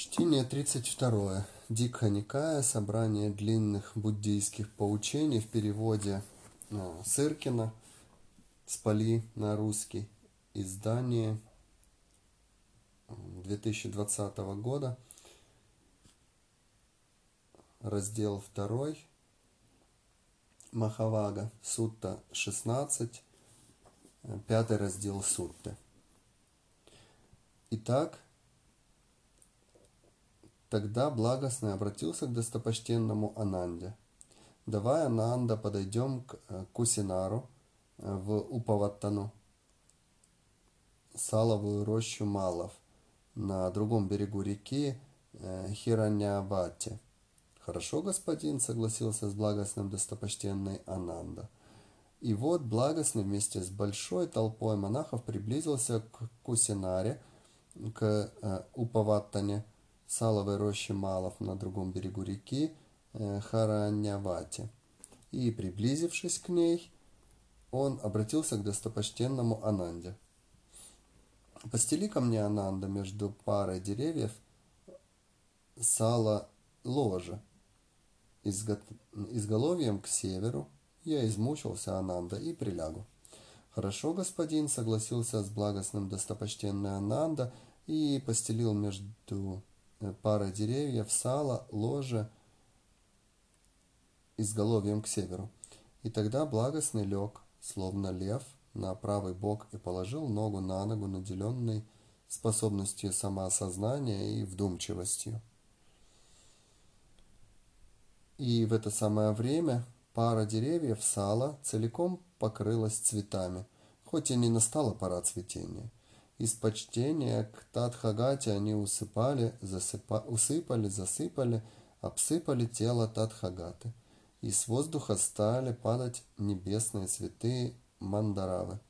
Чтение 32. Дикха Никая. Собрание длинных буддийских поучений в переводе э, Сыркина с Пали на русский. Издание 2020 года. Раздел 2. Махавага. Сутта 16. Пятый раздел Сутты. Итак, Тогда благостный обратился к достопочтенному Ананде. Давай, Ананда, подойдем к э, Кусинару э, в Упаваттану, саловую рощу Малов, на другом берегу реки э, Хираньявати. Хорошо, господин, согласился с благостным достопочтенный Ананда. И вот благостный вместе с большой толпой монахов приблизился к Кусинаре, к Упаваттане, саловой рощи Малов на другом берегу реки э, Харанявати. И, приблизившись к ней, он обратился к достопочтенному Ананде. «Постели ко мне, Ананда, между парой деревьев сало ложа, изго... изголовьем к северу. Я измучился, Ананда, и прилягу». «Хорошо, господин», — согласился с благостным достопочтенный Ананда и постелил между пара деревьев, сало, ложе изголовьем к северу. И тогда благостный лег, словно лев, на правый бок и положил ногу на ногу, наделенный способностью самоосознания и вдумчивостью. И в это самое время пара деревьев сала целиком покрылась цветами, хоть и не настала пора цветения – из почтения к Тадхагате они усыпали, засыпа, усыпали, засыпали, обсыпали тело Тадхагаты. И с воздуха стали падать небесные цветы мандаравы.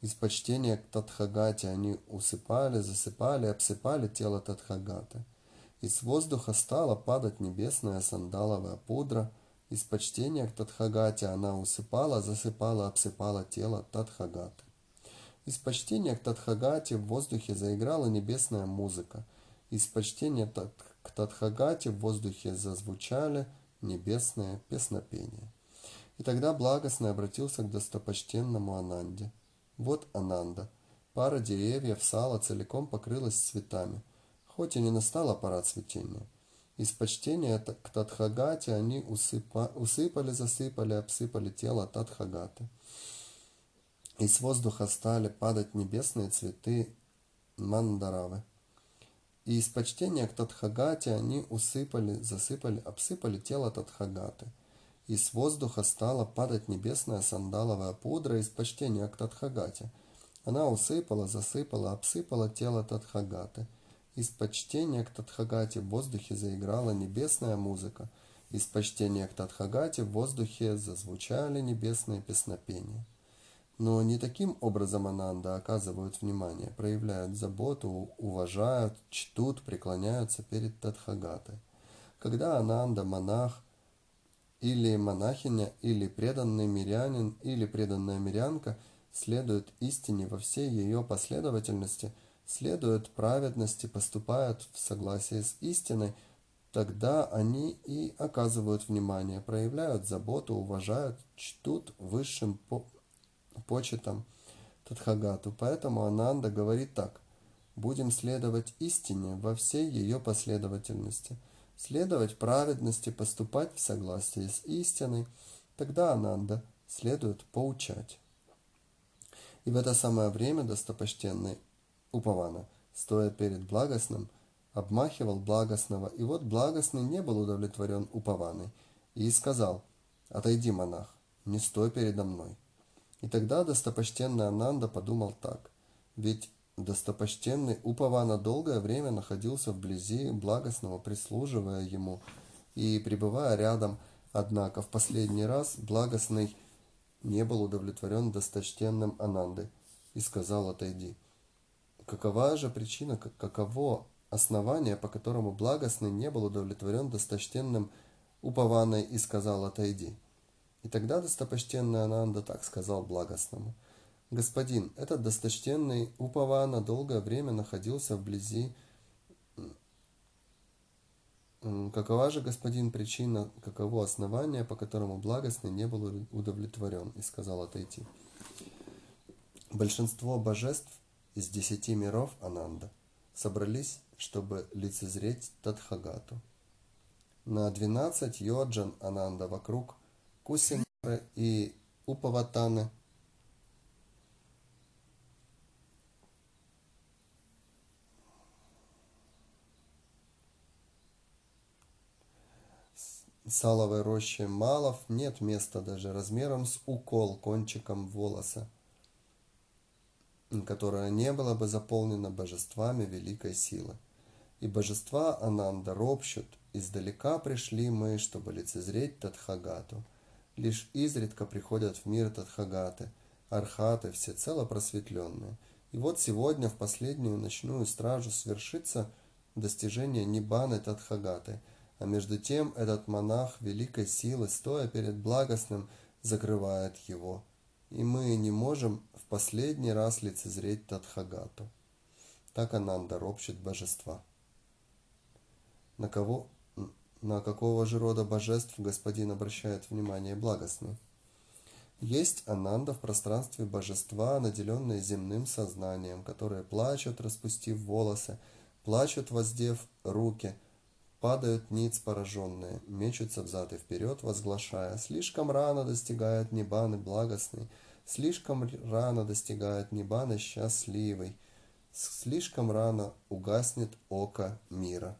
Из почтения к Тадхагате они усыпали, засыпали, обсыпали тело Тадхагаты. Из воздуха стала падать небесная сандаловая пудра. Из почтения к Тадхагате она усыпала, засыпала, обсыпала тело Тадхагаты. Из почтения к Тадхагате в воздухе заиграла небесная музыка. Из почтения к Тадхагате в воздухе зазвучали небесные песнопения. И тогда благостный обратился к достопочтенному Ананде. Вот Ананда. Пара деревьев сала целиком покрылась цветами, хоть и не настала пора цветения. Из почтения к Тадхагате они усыпа, усыпали, засыпали, обсыпали тело Тадхагаты и с воздуха стали падать небесные цветы мандаравы. И из почтения к Тадхагате они усыпали, засыпали, обсыпали тело Тадхагаты. И с воздуха стала падать небесная сандаловая пудра из почтения к Тадхагате. Она усыпала, засыпала, обсыпала тело Тадхагаты. Из почтения к Тадхагате в воздухе заиграла небесная музыка. Из почтения к Тадхагате в воздухе зазвучали небесные песнопения. Но не таким образом Ананда оказывают внимание, проявляют заботу, уважают, чтут, преклоняются перед Тадхагатой. Когда Ананда монах или монахиня, или преданный мирянин, или преданная мирянка следуют истине во всей ее последовательности, следуют праведности, поступают в согласии с истиной, тогда они и оказывают внимание, проявляют заботу, уважают, чтут высшим почетом Тадхагату. Поэтому Ананда говорит так. Будем следовать истине во всей ее последовательности, следовать праведности, поступать в согласии с истиной. Тогда Ананда следует поучать. И в это самое время достопочтенный Упавана, стоя перед благостным, обмахивал благостного, и вот благостный не был удовлетворен Упаваной, и сказал, «Отойди, монах, не стой передо мной». И тогда достопочтенный Ананда подумал так. Ведь достопочтенный Упавана долгое время находился вблизи благостного, прислуживая ему и пребывая рядом, однако в последний раз благостный не был удовлетворен досточтенным Анандой и сказал «отойди». Какова же причина, каково основание, по которому благостный не был удовлетворен досточтенным Упаваной и сказал «отойди»? И тогда достопочтенный Ананда так сказал благостному. «Господин, этот досточтенный Упавана долгое время находился вблизи Какова же, господин, причина, каково основание, по которому благостный не был удовлетворен и сказал отойти? Большинство божеств из десяти миров Ананда собрались, чтобы лицезреть Тадхагату. На двенадцать йоджан Ананда вокруг Кусинары и Упаватаны саловой рощи малов нет места даже размером с укол кончиком волоса, которое не было бы заполнено божествами великой силы. И божества Ананда ропщут, издалека пришли мы, чтобы лицезреть Тадхагату. Лишь изредка приходят в мир Тадхагаты, архаты, всецело просветленные. И вот сегодня в последнюю ночную стражу свершится достижение Нибаны Тадхагаты – а между тем этот монах великой силы, стоя перед благостным, закрывает его, и мы не можем в последний раз лицезреть Тадхагату. Так Ананда ропщет божества. На кого, на какого же рода божеств господин обращает внимание благостный? Есть Ананда в пространстве божества, наделенные земным сознанием, которые плачут, распустив волосы, плачут, воздев руки – Падают ниц пораженные, мечутся взад и вперед, возглашая, слишком рано достигает Нибаны благостный, слишком рано достигает Нибаны счастливый, слишком рано угаснет око мира.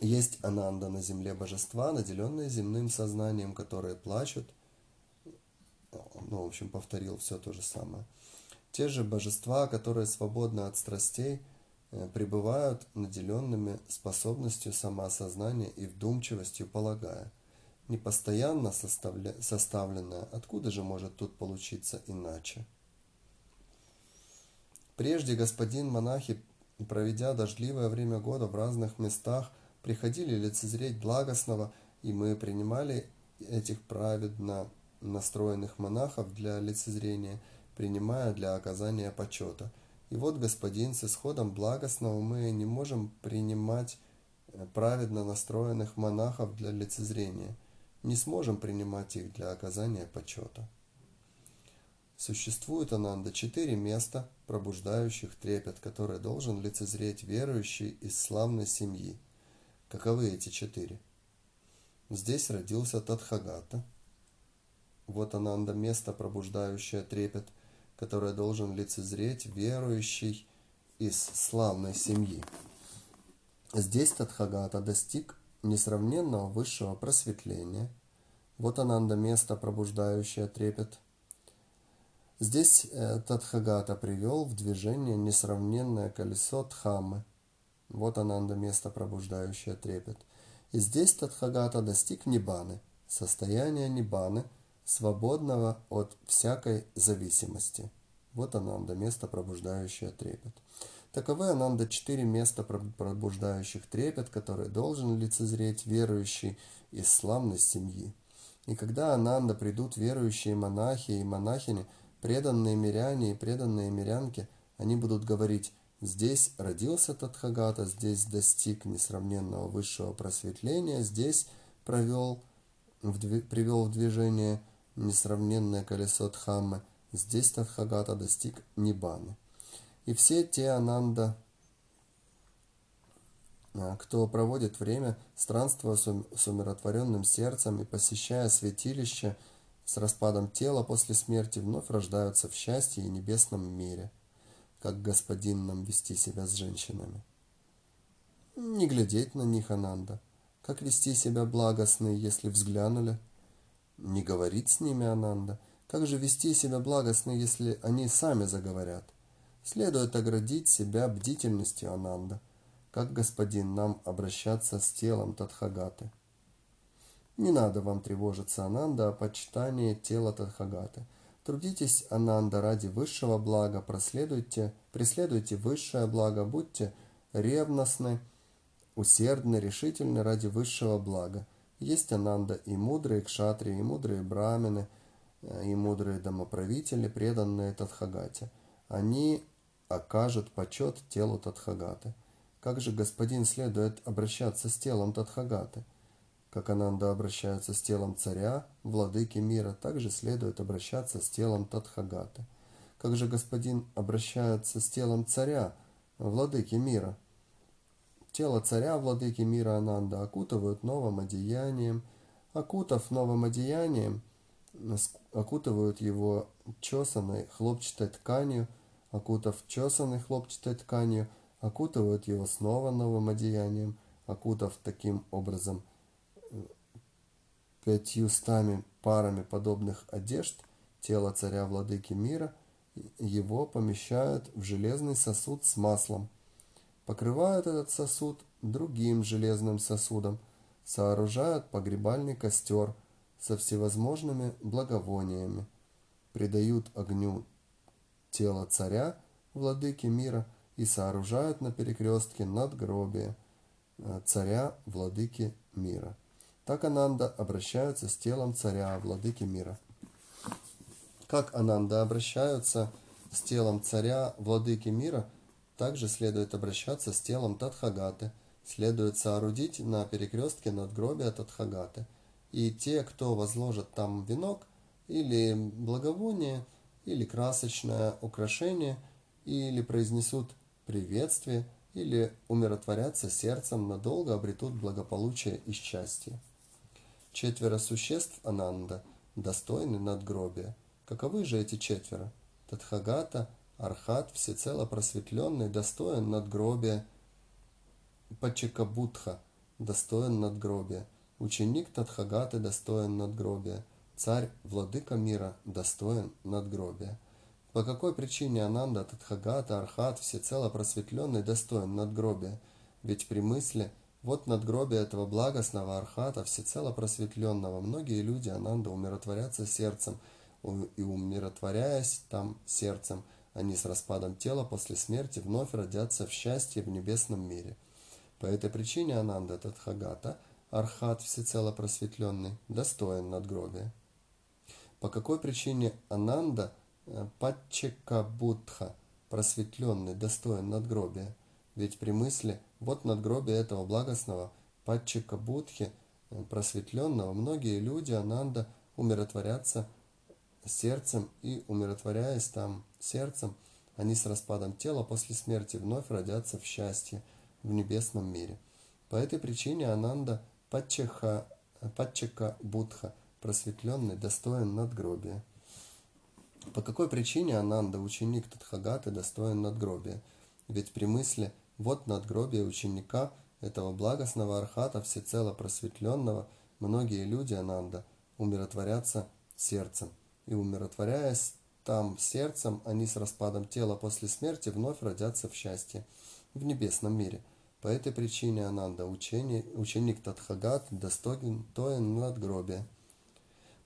Есть Ананда на земле божества, наделенные земным сознанием, которые плачут. Ну, в общем, повторил все то же самое. Те же божества, которые свободны от страстей – Э, пребывают наделенными способностью самоосознания и вдумчивостью, полагая, непостоянно составля... составленное, откуда же может тут получиться иначе? Прежде господин монахи, проведя дождливое время года в разных местах, приходили лицезреть благостного, и мы принимали этих праведно настроенных монахов для лицезрения, принимая для оказания почета – и вот, господин, с исходом благостного мы не можем принимать э, праведно настроенных монахов для лицезрения, не сможем принимать их для оказания почета. Существует, Ананда, четыре места, пробуждающих трепет, которые должен лицезреть верующий из славной семьи. Каковы эти четыре? Здесь родился Тадхагата. Вот, Ананда, место, пробуждающее трепет – которое должен лицезреть верующий из славной семьи. Здесь Тадхагата достиг несравненного высшего просветления. Вот Ананда место, пробуждающее трепет. Здесь э, Тадхагата привел в движение несравненное колесо Дхаммы. Вот Ананда место, пробуждающее трепет. И здесь Тадхагата достиг Нибаны, состояния Нибаны – свободного от всякой зависимости. Вот ананда, место, пробуждающее трепет. Таковы ананда четыре места, пробуждающих трепет, которые должен лицезреть верующий из славной семьи. И когда ананда придут верующие монахи и монахини, преданные миряне и преданные мирянки, они будут говорить Здесь родился Тадхагата, здесь достиг несравненного высшего просветления, здесь провел, привел в движение несравненное колесо Дхаммы, здесь Тадхагата достиг Нибаны. И все те Ананда, а, кто проводит время, странствуя с умиротворенным сердцем и посещая святилище с распадом тела после смерти, вновь рождаются в счастье и небесном мире, как господин нам вести себя с женщинами. Не глядеть на них, Ананда, как вести себя благостно, если взглянули – не говорить с ними, Ананда. Как же вести себя благостно, если они сами заговорят? Следует оградить себя бдительностью, Ананда. Как господин нам обращаться с телом Тадхагаты? Не надо вам тревожиться, Ананда, о почитании тела Тадхагаты. Трудитесь, Ананда, ради высшего блага, проследуйте, преследуйте высшее благо, будьте ревностны, усердны, решительны ради высшего блага. Есть Ананда и мудрые кшатри, и мудрые брамины, э, и мудрые домоправители, преданные Тадхагате. Они окажут почет телу Тадхагаты. Как же, господин, следует обращаться с телом Тадхагаты? Как Ананда обращается с телом царя, владыки мира, так же следует обращаться с телом Тадхагаты. Как же господин обращается с телом царя, владыки мира? Тело царя, владыки мира Ананда, окутывают новым одеянием, окутав новым одеянием, окутывают его чесанной хлопчатой тканью, окутав чесанной хлопчатой тканью, окутывают его снова новым одеянием, окутав таким образом пятьюстами парами подобных одежд, тело царя владыки мира – его помещают в железный сосуд с маслом, покрывают этот сосуд другим железным сосудом, сооружают погребальный костер со всевозможными благовониями, придают огню тело царя, владыки мира, и сооружают на перекрестке надгробие э, царя, владыки мира. Так Ананда обращается с телом царя, владыки мира как Ананда обращаются с телом царя, владыки мира, также следует обращаться с телом Тадхагаты, следует соорудить на перекрестке надгробия Тадхагаты. И те, кто возложит там венок, или благовоние, или красочное украшение, или произнесут приветствие, или умиротворятся сердцем, надолго обретут благополучие и счастье. Четверо существ Ананда достойны надгробия – Каковы же эти четверо? Тадхагата, Архат, всецело просветленный, достоин надгробия, Пачекабутха, достоин надгробия, ученик Тадхагаты, достоин надгробия, царь, владыка мира, достоин надгробия. По какой причине Ананда, Тадхагата, Архат, всецело просветленный, достоин надгробия? Ведь при мысли вот надгробие этого благостного Архата, всецело просветленного, многие люди Ананда умиротворятся сердцем – и умиротворяясь там сердцем, они с распадом тела после смерти вновь родятся в счастье в небесном мире. По этой причине Ананда Тадхагата, Архат всецело просветленный, достоин надгробия. По какой причине Ананда э, Пачекабудха, просветленный, достоин надгробия? Ведь при мысли «вот надгробие этого благостного Пачекабудхи, э, просветленного, многие люди Ананда умиротворятся сердцем и, умиротворяясь там сердцем, они с распадом тела после смерти вновь родятся в счастье в небесном мире. По этой причине Ананда Пачаха, Пачака Будха, просветленный, достоин надгробия. По какой причине Ананда, ученик Тадхагаты, достоин надгробия? Ведь при мысли «вот надгробие ученика этого благостного архата, всецело просветленного, многие люди Ананда умиротворятся сердцем и умиротворяясь там сердцем, они с распадом тела после смерти вновь родятся в счастье в небесном мире. По этой причине Ананда, ученик, ученик Тадхагат, достоин тоен надгробия.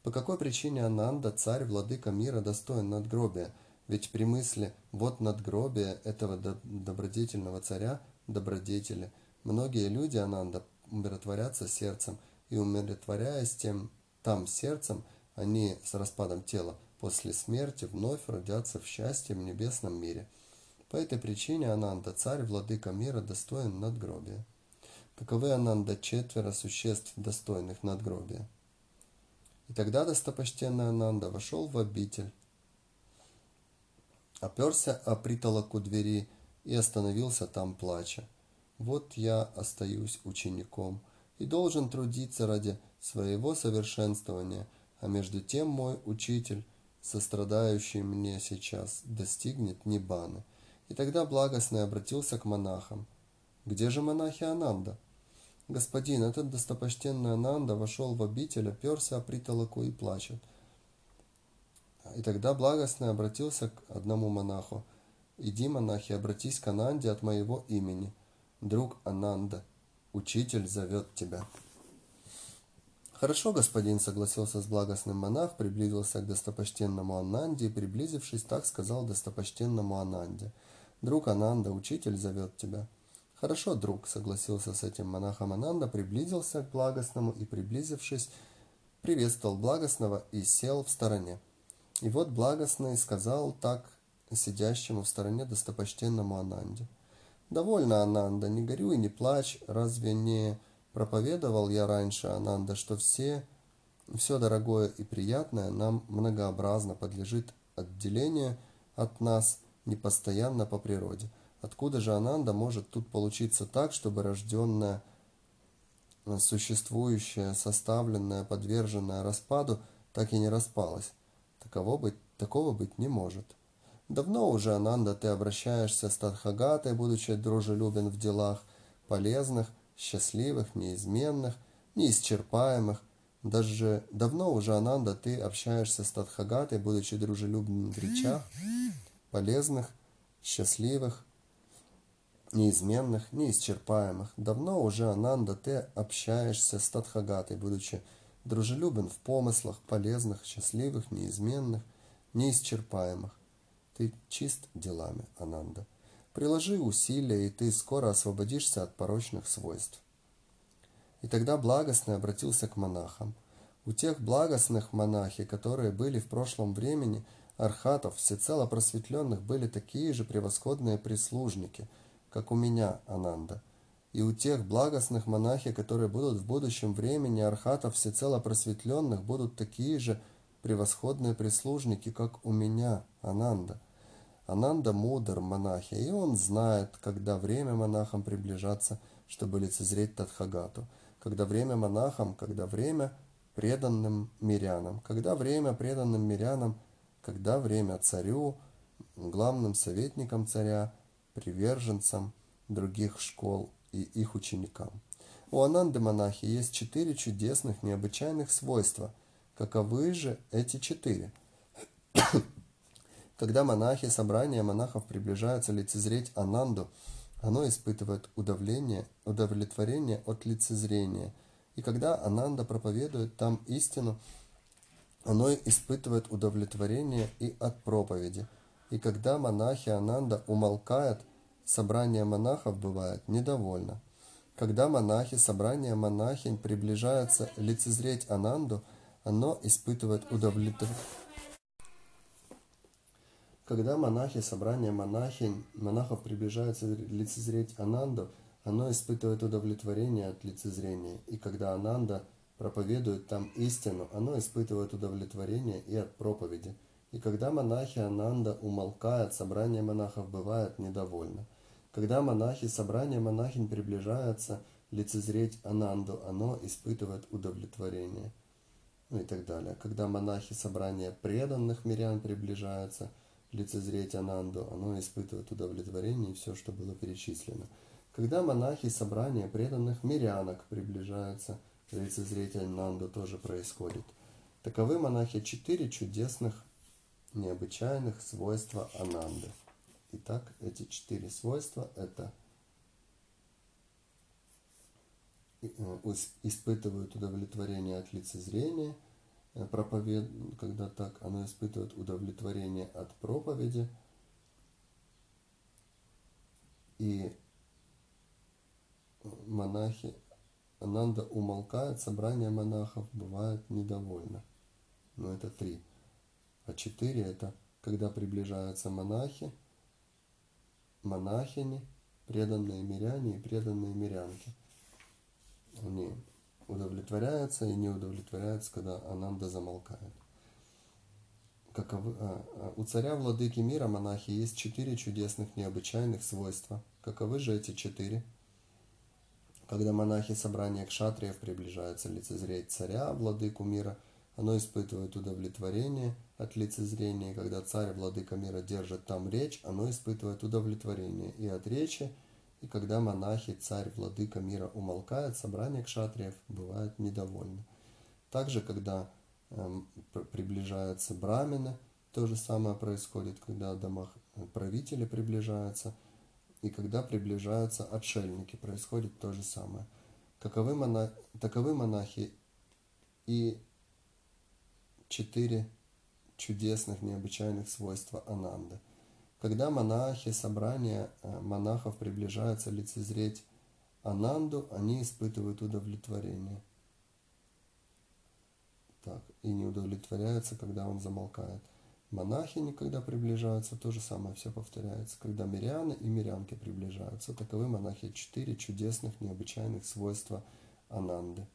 По какой причине Ананда, царь, владыка мира, достоин надгробия? Ведь при мысли «вот надгробие этого добродетельного царя, добродетели», многие люди Ананда умиротворятся сердцем, и умиротворяясь тем там сердцем, они с распадом тела после смерти вновь родятся в счастье в небесном мире. По этой причине Ананда, царь, владыка мира, достоин надгробия. Каковы Ананда четверо существ, достойных надгробия? И тогда достопочтенный Ананда вошел в обитель, оперся о притолоку двери и остановился там, плача. Вот я остаюсь учеником и должен трудиться ради своего совершенствования – а между тем мой учитель, сострадающий мне сейчас, достигнет Ниббаны. И тогда благостный обратился к монахам. Где же монахи Ананда? Господин, этот достопочтенный Ананда вошел в обитель, оперся о притолоку и плачет. И тогда благостный обратился к одному монаху. «Иди, монахи, обратись к Ананде от моего имени. Друг Ананда, учитель зовет тебя». «Хорошо, господин», — согласился с благостным монах, приблизился к достопочтенному Ананде и, приблизившись, так сказал достопочтенному Ананде. «Друг Ананда, учитель зовет тебя». «Хорошо, друг», — согласился с этим монахом Ананда, приблизился к благостному и, приблизившись, приветствовал благостного и сел в стороне. И вот благостный сказал так сидящему в стороне достопочтенному Ананде. Довольно, Ананда, не горюй, не плачь. Разве не проповедовал я раньше, Ананда, что все, все дорогое и приятное нам многообразно подлежит отделению от нас непостоянно по природе? Откуда же Ананда может тут получиться так, чтобы рожденное, существующее, составленное, подверженное распаду, так и не распалось? Таково быть, такого быть не может. Давно уже, Ананда, ты обращаешься с Тадхагатой, будучи дружелюбен в делах, полезных, счастливых, неизменных, неисчерпаемых. Даже давно уже, Ананда, ты общаешься с Тадхагатой, будучи дружелюбен в речах, полезных, счастливых, неизменных, неисчерпаемых. Давно уже, Ананда, ты общаешься с Тадхагатой, будучи дружелюбен в помыслах, полезных, счастливых, неизменных, неисчерпаемых. Ты чист делами, Ананда. Приложи усилия, и ты скоро освободишься от порочных свойств. И тогда благостный обратился к монахам. У тех благостных монахи, которые были в прошлом времени, архатов, всецело просветленных, были такие же превосходные прислужники, как у меня, Ананда. И у тех благостных монахи, которые будут в будущем времени, архатов, всецело просветленных, будут такие же превосходные прислужники, как у меня, Ананда. Ананда мудр монахи, и он знает, когда время монахам приближаться, чтобы лицезреть Тадхагату, когда время монахам, когда время преданным мирянам, когда время преданным мирянам, когда время царю, главным советникам царя, приверженцам других школ и их ученикам. У Ананды монахи есть четыре чудесных, необычайных свойства – Каковы же эти четыре? Когда монахи, собрания монахов приближаются лицезреть Ананду, оно испытывает удовление, удовлетворение от лицезрения. И когда Ананда проповедует там истину, оно испытывает удовлетворение и от проповеди. И когда монахи Ананда умолкают, собрание монахов бывает недовольно. Когда монахи, собрание монахинь приближаются лицезреть Ананду – оно испытывает удовлетворение. Когда монахи, собрание монахинь, монахов приближаются лицезреть Ананду, оно испытывает удовлетворение от лицезрения. И когда Ананда проповедует там истину, оно испытывает удовлетворение и от проповеди. И когда монахи Ананда умолкают, собрание монахов бывает недовольно. Когда монахи, собрание монахинь приближаются лицезреть Ананду, оно испытывает удовлетворение ну и так далее. Когда монахи собрания преданных мирян приближаются лицезреть Ананду, оно испытывает удовлетворение и все, что было перечислено. Когда монахи собрания преданных мирянок приближаются лицезреть Ананду, тоже происходит. Таковы монахи четыре чудесных, необычайных свойства Ананды. Итак, эти четыре свойства – это Э, испытывают удовлетворение от лицезрения, э, проповед... когда так, оно испытывает удовлетворение от проповеди, и монахи, Ананда умолкает, собрание монахов бывает недовольно. Но это три. А четыре это когда приближаются монахи, монахини, преданные миряне и преданные мирянки – они удовлетворяются и не удовлетворяются, когда Ананда замолкает. Каковы, а, а, у царя владыки мира монахи есть четыре чудесных необычайных свойства. Каковы же эти четыре? Когда монахи собрания кшатриев приближаются лицезреть царя, владыку мира, оно испытывает удовлетворение от лицезрения. Когда царь, владыка мира, держит там речь, оно испытывает удовлетворение и от речи, и когда монахи, царь, владыка мира умолкает, собрание кшатриев бывает недовольны. Также, когда э, приближаются брамины, то же самое происходит, когда домах правители приближаются, и когда приближаются отшельники, происходит то же самое. Каковы монах... Таковы монахи и четыре чудесных, необычайных свойства Ананды – когда монахи, собрания э, монахов приближаются лицезреть Ананду, они испытывают удовлетворение. Так, и не удовлетворяются, когда он замолкает. монахини, когда приближаются, то же самое все повторяется. Когда миряне и мирянки приближаются, таковы монахи четыре чудесных, необычайных свойства Ананды.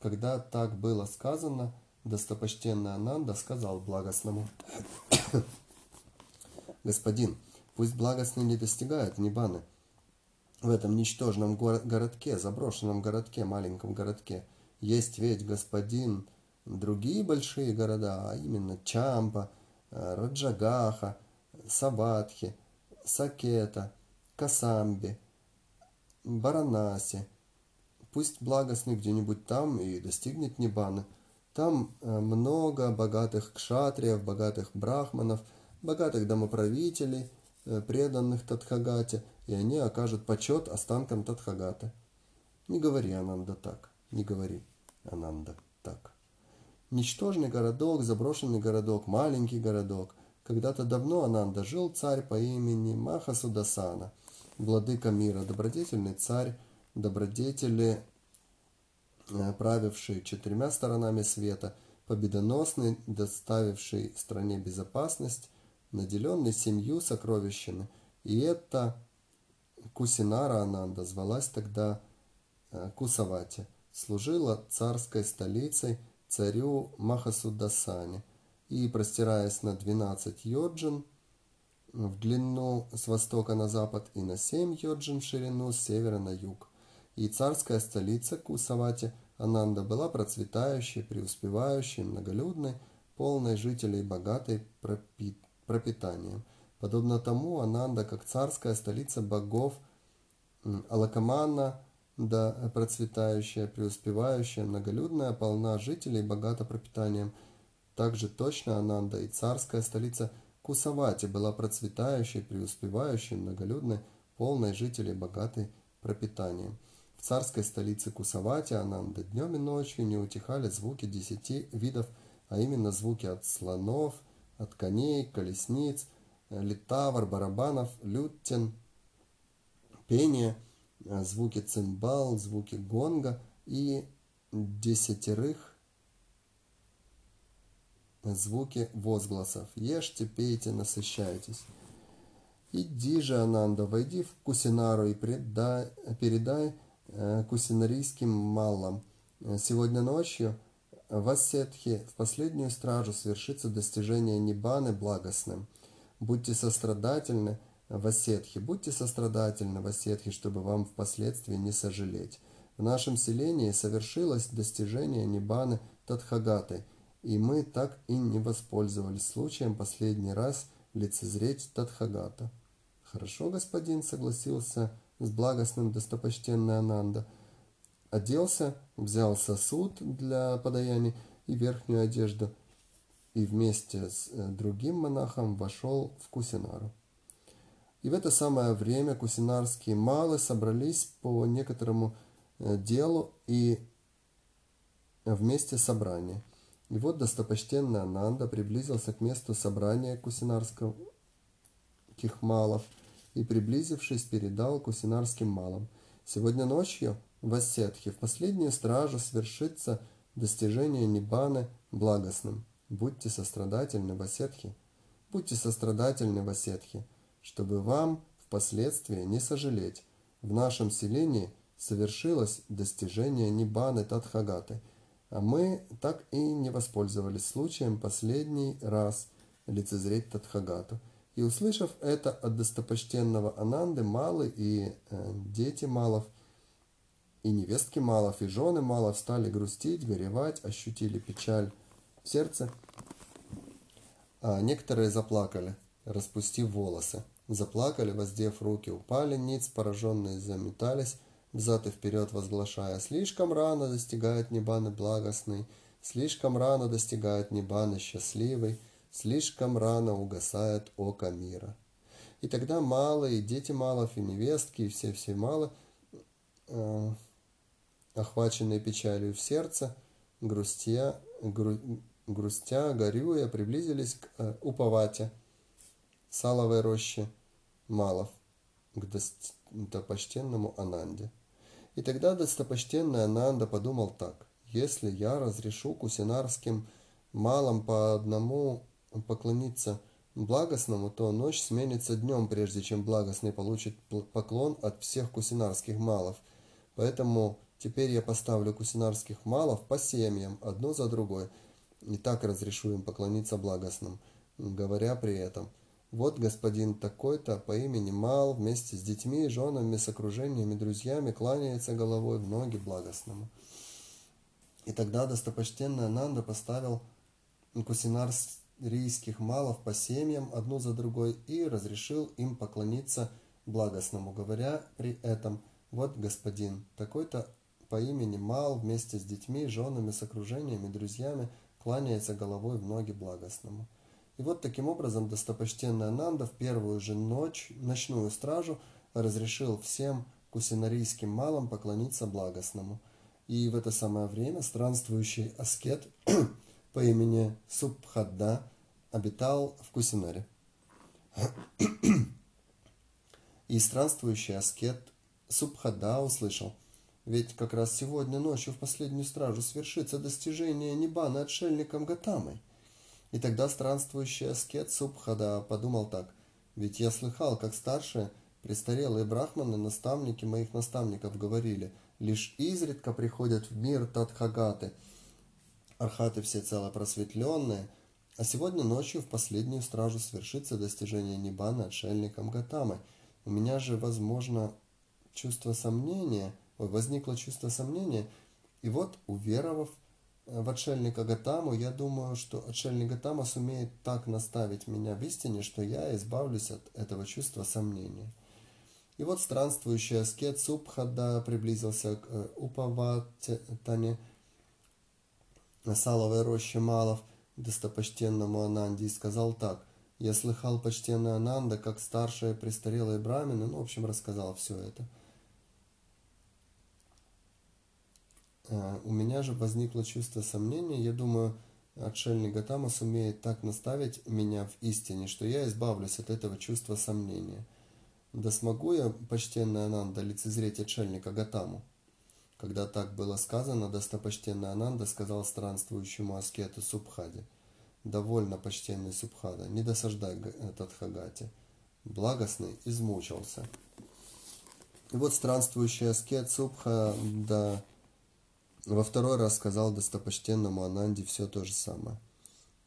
Когда так было сказано, достопочтенный Ананда сказал благостному, «Господин, пусть благостный не достигает Нибаны в этом ничтожном городке, заброшенном городке, маленьком городке. Есть ведь, господин, другие большие города, а именно Чампа, э, Раджагаха, Сабатхи, Сакета, Касамби, Баранаси. Пусть благостный где-нибудь там и достигнет Нибаны. Там э, много богатых кшатриев, богатых брахманов, богатых домоправителей, э, преданных Тадхагате, и они окажут почет останкам Тадхагаты. Не говори, Ананда, так. Не говори, Ананда, так. Ничтожный городок, заброшенный городок, маленький городок. Когда-то давно Ананда жил царь по имени Махасудасана, владыка мира, добродетельный царь, добродетели, правивший четырьмя сторонами света, победоносный, доставивший стране безопасность, наделенный семью сокровищами. И это Кусинара Ананда звалась тогда э, Кусавати, служила царской столицей царю Махасудасане и, простираясь на 12 йоджин в длину с востока на запад и на 7 йоджин в ширину с севера на юг. И царская столица Кусавати Ананда была процветающей, преуспевающей, многолюдной, полной жителей, богатой пропит... пропитанием. Подобно тому Ананда, как царская столица богов Алакамана – да процветающая, преуспевающая, многолюдная, полна жителей, богата пропитанием. Также точно Ананда и царская столица Кусавати была процветающей, преуспевающей, многолюдной, полной жителей, богатой пропитанием. В царской столице Кусавати Ананда днем и ночью не утихали звуки десяти видов, а именно звуки от слонов, от коней, колесниц, литавр, барабанов, лютен, пение – Э, звуки цимбал, звуки гонга и десятерых звуки возгласов. Ешьте, пейте, насыщайтесь. Иди же, Ананда, войди в Кусинару и предай, передай э, кусинарийским малам. Сегодня ночью в Ассетхе в последнюю стражу свершится достижение Нибаны благостным. Будьте сострадательны, Васетхи. Будьте сострадательны, Васетхи, чтобы вам впоследствии не сожалеть. В нашем селении совершилось достижение Нибаны Тадхагатой, и мы так и не воспользовались случаем последний раз лицезреть Тадхагата. Хорошо, господин, согласился с благостным достопочтенный Ананда. Оделся, взял сосуд для подаяния и верхнюю одежду, и вместе с э, другим монахом вошел в Кусинару. И в это самое время кусинарские малы собрались по некоторому э, делу и вместе собрания. И вот достопочтенный Ананда приблизился к месту собрания кусинарских малов и, приблизившись, передал кусинарским малам. Сегодня ночью в Ассетхе в последнюю стражу свершится достижение Нибаны благостным. Будьте сострадательны в Ассетхе. Будьте сострадательны в Ассетхе чтобы вам впоследствии не сожалеть. В нашем селении совершилось достижение Нибаны Тадхагаты, а мы так и не воспользовались случаем последний раз лицезреть Тадхагату. И услышав это от достопочтенного Ананды, Малы и э, дети Малов, и невестки Малов, и жены Малов стали грустить, горевать, ощутили печаль в сердце, а некоторые заплакали, распустив волосы. Заплакали, воздев руки, упали ниц, пораженные заметались, взад и вперед возглашая «Слишком рано достигает Небаны благостный, слишком рано достигает Небаны счастливый, слишком рано угасает око мира». И тогда малые, дети малов, и невестки, и все-все мало, э, охваченные печалью в сердце, грустя, гру, грустя, горюя, приблизились к э, Уповате, саловой роще, Малов к достопочтенному Ананде. И тогда достопочтенный Ананда подумал так. Если я разрешу кусинарским малам по одному поклониться благостному, то ночь сменится днем, прежде чем благостный получит поклон от всех кусинарских малов. Поэтому теперь я поставлю кусинарских малов по семьям, одну за другой, и так разрешу им поклониться благостным, говоря при этом, вот господин такой-то по имени Мал вместе с детьми, женами, с окружениями, друзьями кланяется головой в ноги благостному. И тогда достопочтенный Ананда поставил кусинарских малов по семьям одну за другой и разрешил им поклониться благостному, говоря при этом, вот господин, такой-то по имени Мал вместе с детьми, женами, с окружениями, друзьями кланяется головой в ноги благостному. И вот таким образом достопочтенный Ананда в первую же ночь, ночную стражу, разрешил всем кусинарийским малам поклониться благостному – и в это самое время странствующий аскет по имени Субхадда обитал в Кусинаре. И странствующий аскет Субхадда услышал, ведь как раз сегодня ночью в последнюю стражу свершится достижение Нибана отшельником Гатамой. И тогда странствующий аскет Субхада подумал так, ведь я слыхал, как старшие, престарелые брахманы, наставники моих наставников говорили – лишь изредка приходят в мир Тадхагаты, архаты всецело просветленные, а сегодня ночью в последнюю стражу свершится достижение Нибана отшельником Гатамы. У меня же, возможно, чувство сомнения, ой, возникло чувство сомнения, и вот, уверовав в отшельника Гатаму, я думаю, что отшельник Гатама сумеет так наставить меня в истине, что я избавлюсь от этого чувства сомнения. И вот странствующий аскет Субхада приблизился к э, Упаватане, Саловой роще Малов, достопочтенному Ананде, и сказал так. Я слыхал почтенный Ананда, как старшие престарелые брамины, ну, в общем, рассказал все это. Э, у меня же возникло чувство сомнения. Я думаю, отшельник Гатама сумеет так наставить меня в истине, что я избавлюсь от этого чувства сомнения – да смогу я, почтенный Ананда, лицезреть отшельника Гатаму? Когда так было сказано, достопочтенный Ананда сказал странствующему аскету Субхаде, «Довольно, почтенный Субхада, не досаждай Тадхагате». Благостный измучился. И вот странствующий аскет Субхада во второй раз сказал достопочтенному Ананде все то же самое.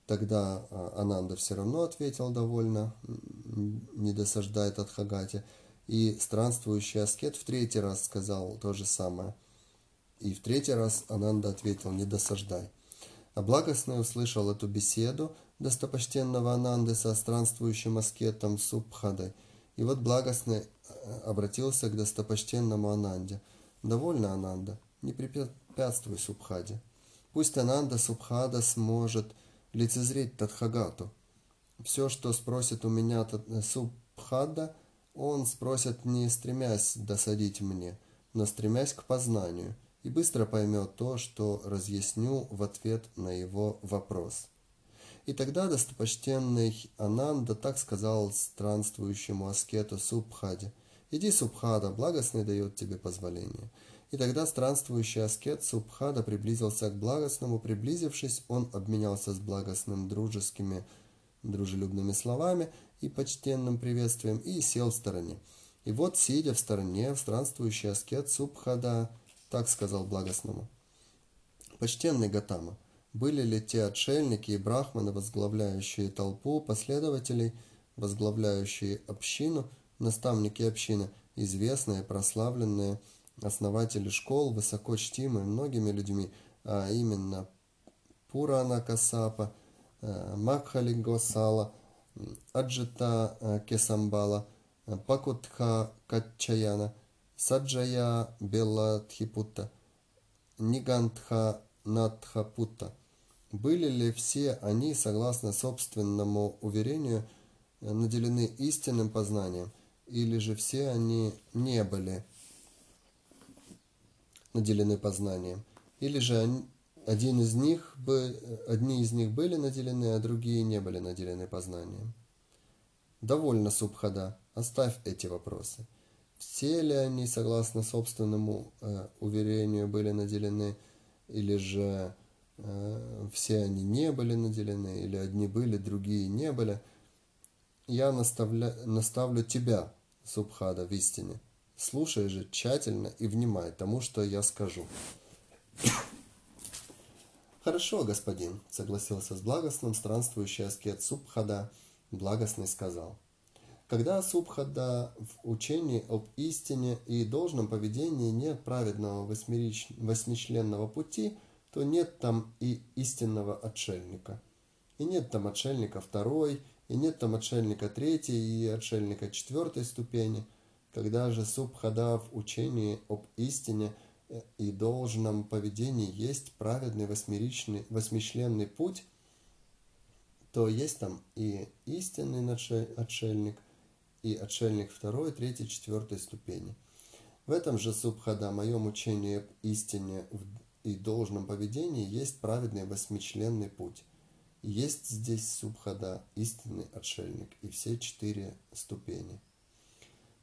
Тогда а, Ананда все равно ответил довольно, не досаждает от Хагати. И странствующий аскет в третий раз сказал то же самое. И в третий раз Ананда ответил «не досаждай». А благостный услышал эту беседу достопочтенного Ананды со странствующим аскетом Субхадой. И вот благостный а, обратился к достопочтенному Ананде. «Довольно, Ананда, не препятствуй Субхаде. Пусть Ананда Субхада сможет лицезреть Тадхагату. Все, что спросит у меня э, Субхада, он спросит не стремясь досадить мне, но стремясь к познанию, и быстро поймет то, что разъясню в ответ на его вопрос. И тогда достопочтенный Ананда так сказал странствующему аскету Субхаде, «Иди, Субхада, благостный дает тебе позволение». И тогда странствующий аскет Субхада приблизился к благостному. Приблизившись, он обменялся с благостным дружескими, дружелюбными словами и почтенным приветствием и сел в стороне. И вот, сидя в стороне, странствующий аскет Субхада так сказал благостному. «Почтенный Гатама, были ли те отшельники и брахманы, возглавляющие толпу последователей, возглавляющие общину, наставники общины, известные, прославленные, основатели школ, высоко чтимые многими людьми, а именно Пурана Касапа, э, Макхали Аджита э, Кесамбала, э, Пакутха Качаяна, Саджая Белатхипута, Нигантха Надхапута. Были ли все они, согласно собственному уверению, наделены истинным познанием, или же все они не были наделены познанием, или же они, один из них бы, одни из них были наделены, а другие не были наделены познанием. Довольно, Субхада, оставь эти вопросы. Все ли они, согласно собственному э, уверению, были наделены, или же э, все они не были наделены, или одни были, другие не были. Я наставля... наставлю тебя, Субхада, в истине. Слушай же тщательно и внимай тому, что я скажу. Хорошо, господин, согласился с благостным странствующий аскет Субхада, благостный сказал. Когда Субхада в учении об истине и должном поведении нет праведного восьмичленного пути, то нет там и истинного отшельника. И нет там отшельника второй, и нет там отшельника третьей и отшельника четвертой ступени. Когда же Субхада в учении об истине э, и должном поведении есть праведный восьмичленный путь, то есть там и истинный отшельник – и отшельник второй, третьей, четвертой ступени. В этом же субхада, моем учении об истине и должном поведении, есть праведный восьмичленный путь. Есть здесь субхада, истинный отшельник и все четыре ступени.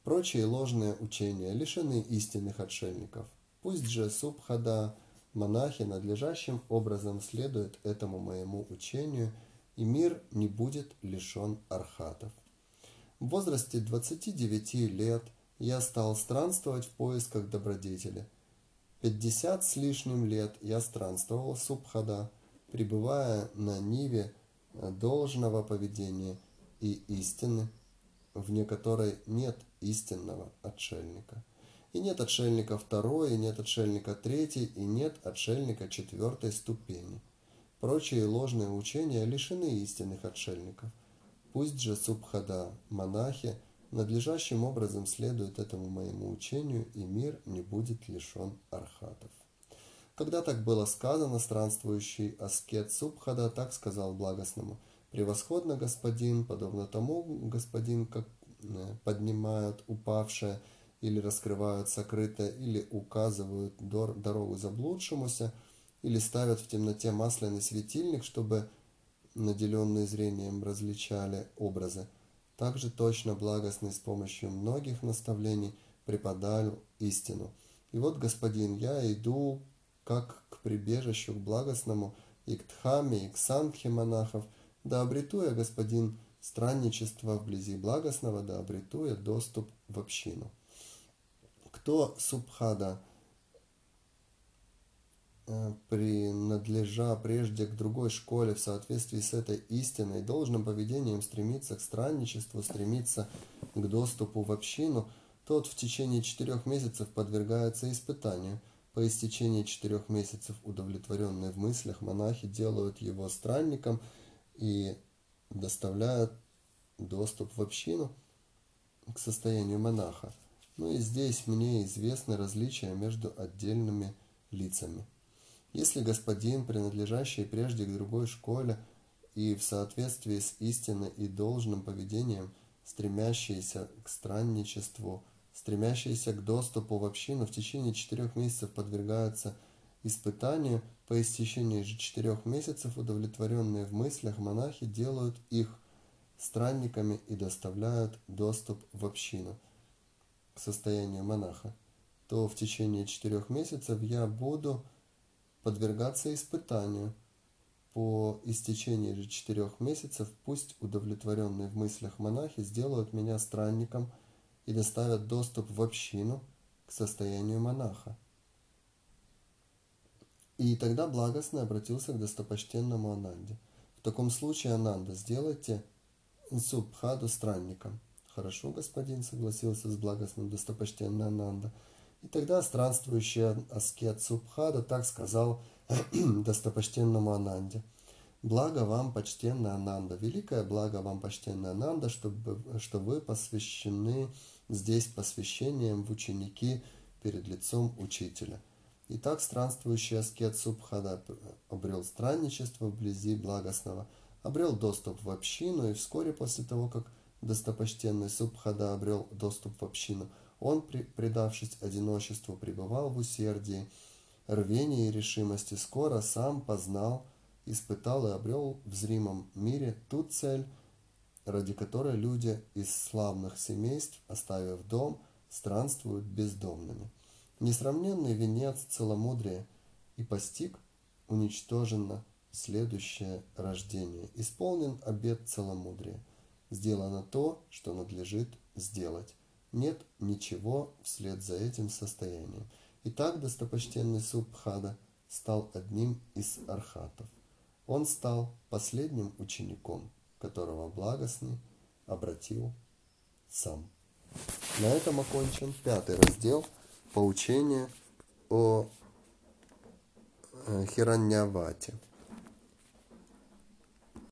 Прочие ложные учения лишены истинных отшельников. Пусть же субхада, монахи надлежащим образом следуют этому моему учению, и мир не будет лишен архатов. В возрасте 29 лет я стал странствовать в поисках добродетели. Пятьдесят с лишним лет я странствовал в Субхада, пребывая на ниве должного поведения и истины, вне которой нет истинного отшельника. И нет отшельника второй, и нет отшельника третьей, и нет отшельника четвертой ступени. Прочие ложные учения лишены истинных отшельников – Пусть же Субхада, монахи, надлежащим образом следуют этому моему учению, и мир не будет лишен архатов. Когда так было сказано, странствующий аскет Субхада так сказал благостному, «Превосходно, господин, подобно тому, господин, как э, поднимают упавшее или раскрывают сокрытое, или указывают дорогу заблудшемуся, или ставят в темноте масляный светильник, чтобы наделенные зрением, различали образы. Также точно благостный с помощью многих наставлений преподал истину. И вот, господин, я иду как к прибежищу, к благостному, и к Дхаме, и к Сангхе монахов, да обрету я, господин, странничество вблизи благостного, да обрету я доступ в общину. Кто Субхада принадлежа прежде к другой школе в соответствии с этой истиной, должным поведением стремиться к странничеству, стремиться к доступу в общину, тот в течение четырех месяцев подвергается испытанию. По истечении четырех месяцев, удовлетворенные в мыслях, монахи делают его странником и доставляют доступ в общину к состоянию монаха. Ну и здесь мне известны различия между отдельными лицами. Если господин, принадлежащий прежде к другой школе и в соответствии с истинной и должным поведением, стремящийся к странничеству, стремящийся к доступу в общину, в течение четырех месяцев подвергаются испытанию, по истечении же четырех месяцев удовлетворенные в мыслях монахи делают их странниками и доставляют доступ в общину к состоянию монаха, то в течение четырех месяцев я буду подвергаться испытанию. По истечении же четырех месяцев пусть удовлетворенные в мыслях монахи сделают меня странником и доставят доступ в общину к состоянию монаха. И тогда благостный обратился к достопочтенному Ананде. В таком случае, Ананда, сделайте Субхаду странником. Хорошо, господин, согласился с благостным достопочтенный Ананда. И тогда странствующий аскет Субхада так сказал достопочтенному Ананде. Благо вам, почтенная Ананда, великое благо вам, почтенная Ананда, чтобы, что вы посвящены здесь посвящением в ученики перед лицом учителя. Итак, странствующий аскет Субхада обрел странничество вблизи благостного, обрел доступ в общину, и вскоре после того, как достопочтенный Субхада обрел доступ в общину – он, предавшись одиночеству, пребывал в усердии, рвении и решимости, скоро сам познал, испытал и обрел в зримом мире ту цель, ради которой люди из славных семейств, оставив дом, странствуют бездомными. Несравненный венец целомудрия и постиг уничтожено следующее рождение. Исполнен обет целомудрия. Сделано то, что надлежит сделать. Нет ничего вслед за этим состоянием. Итак, достопочтенный Субхада стал одним из архатов. Он стал последним учеником, которого благостный обратил сам. На этом окончен пятый раздел поучения о Хираньявате.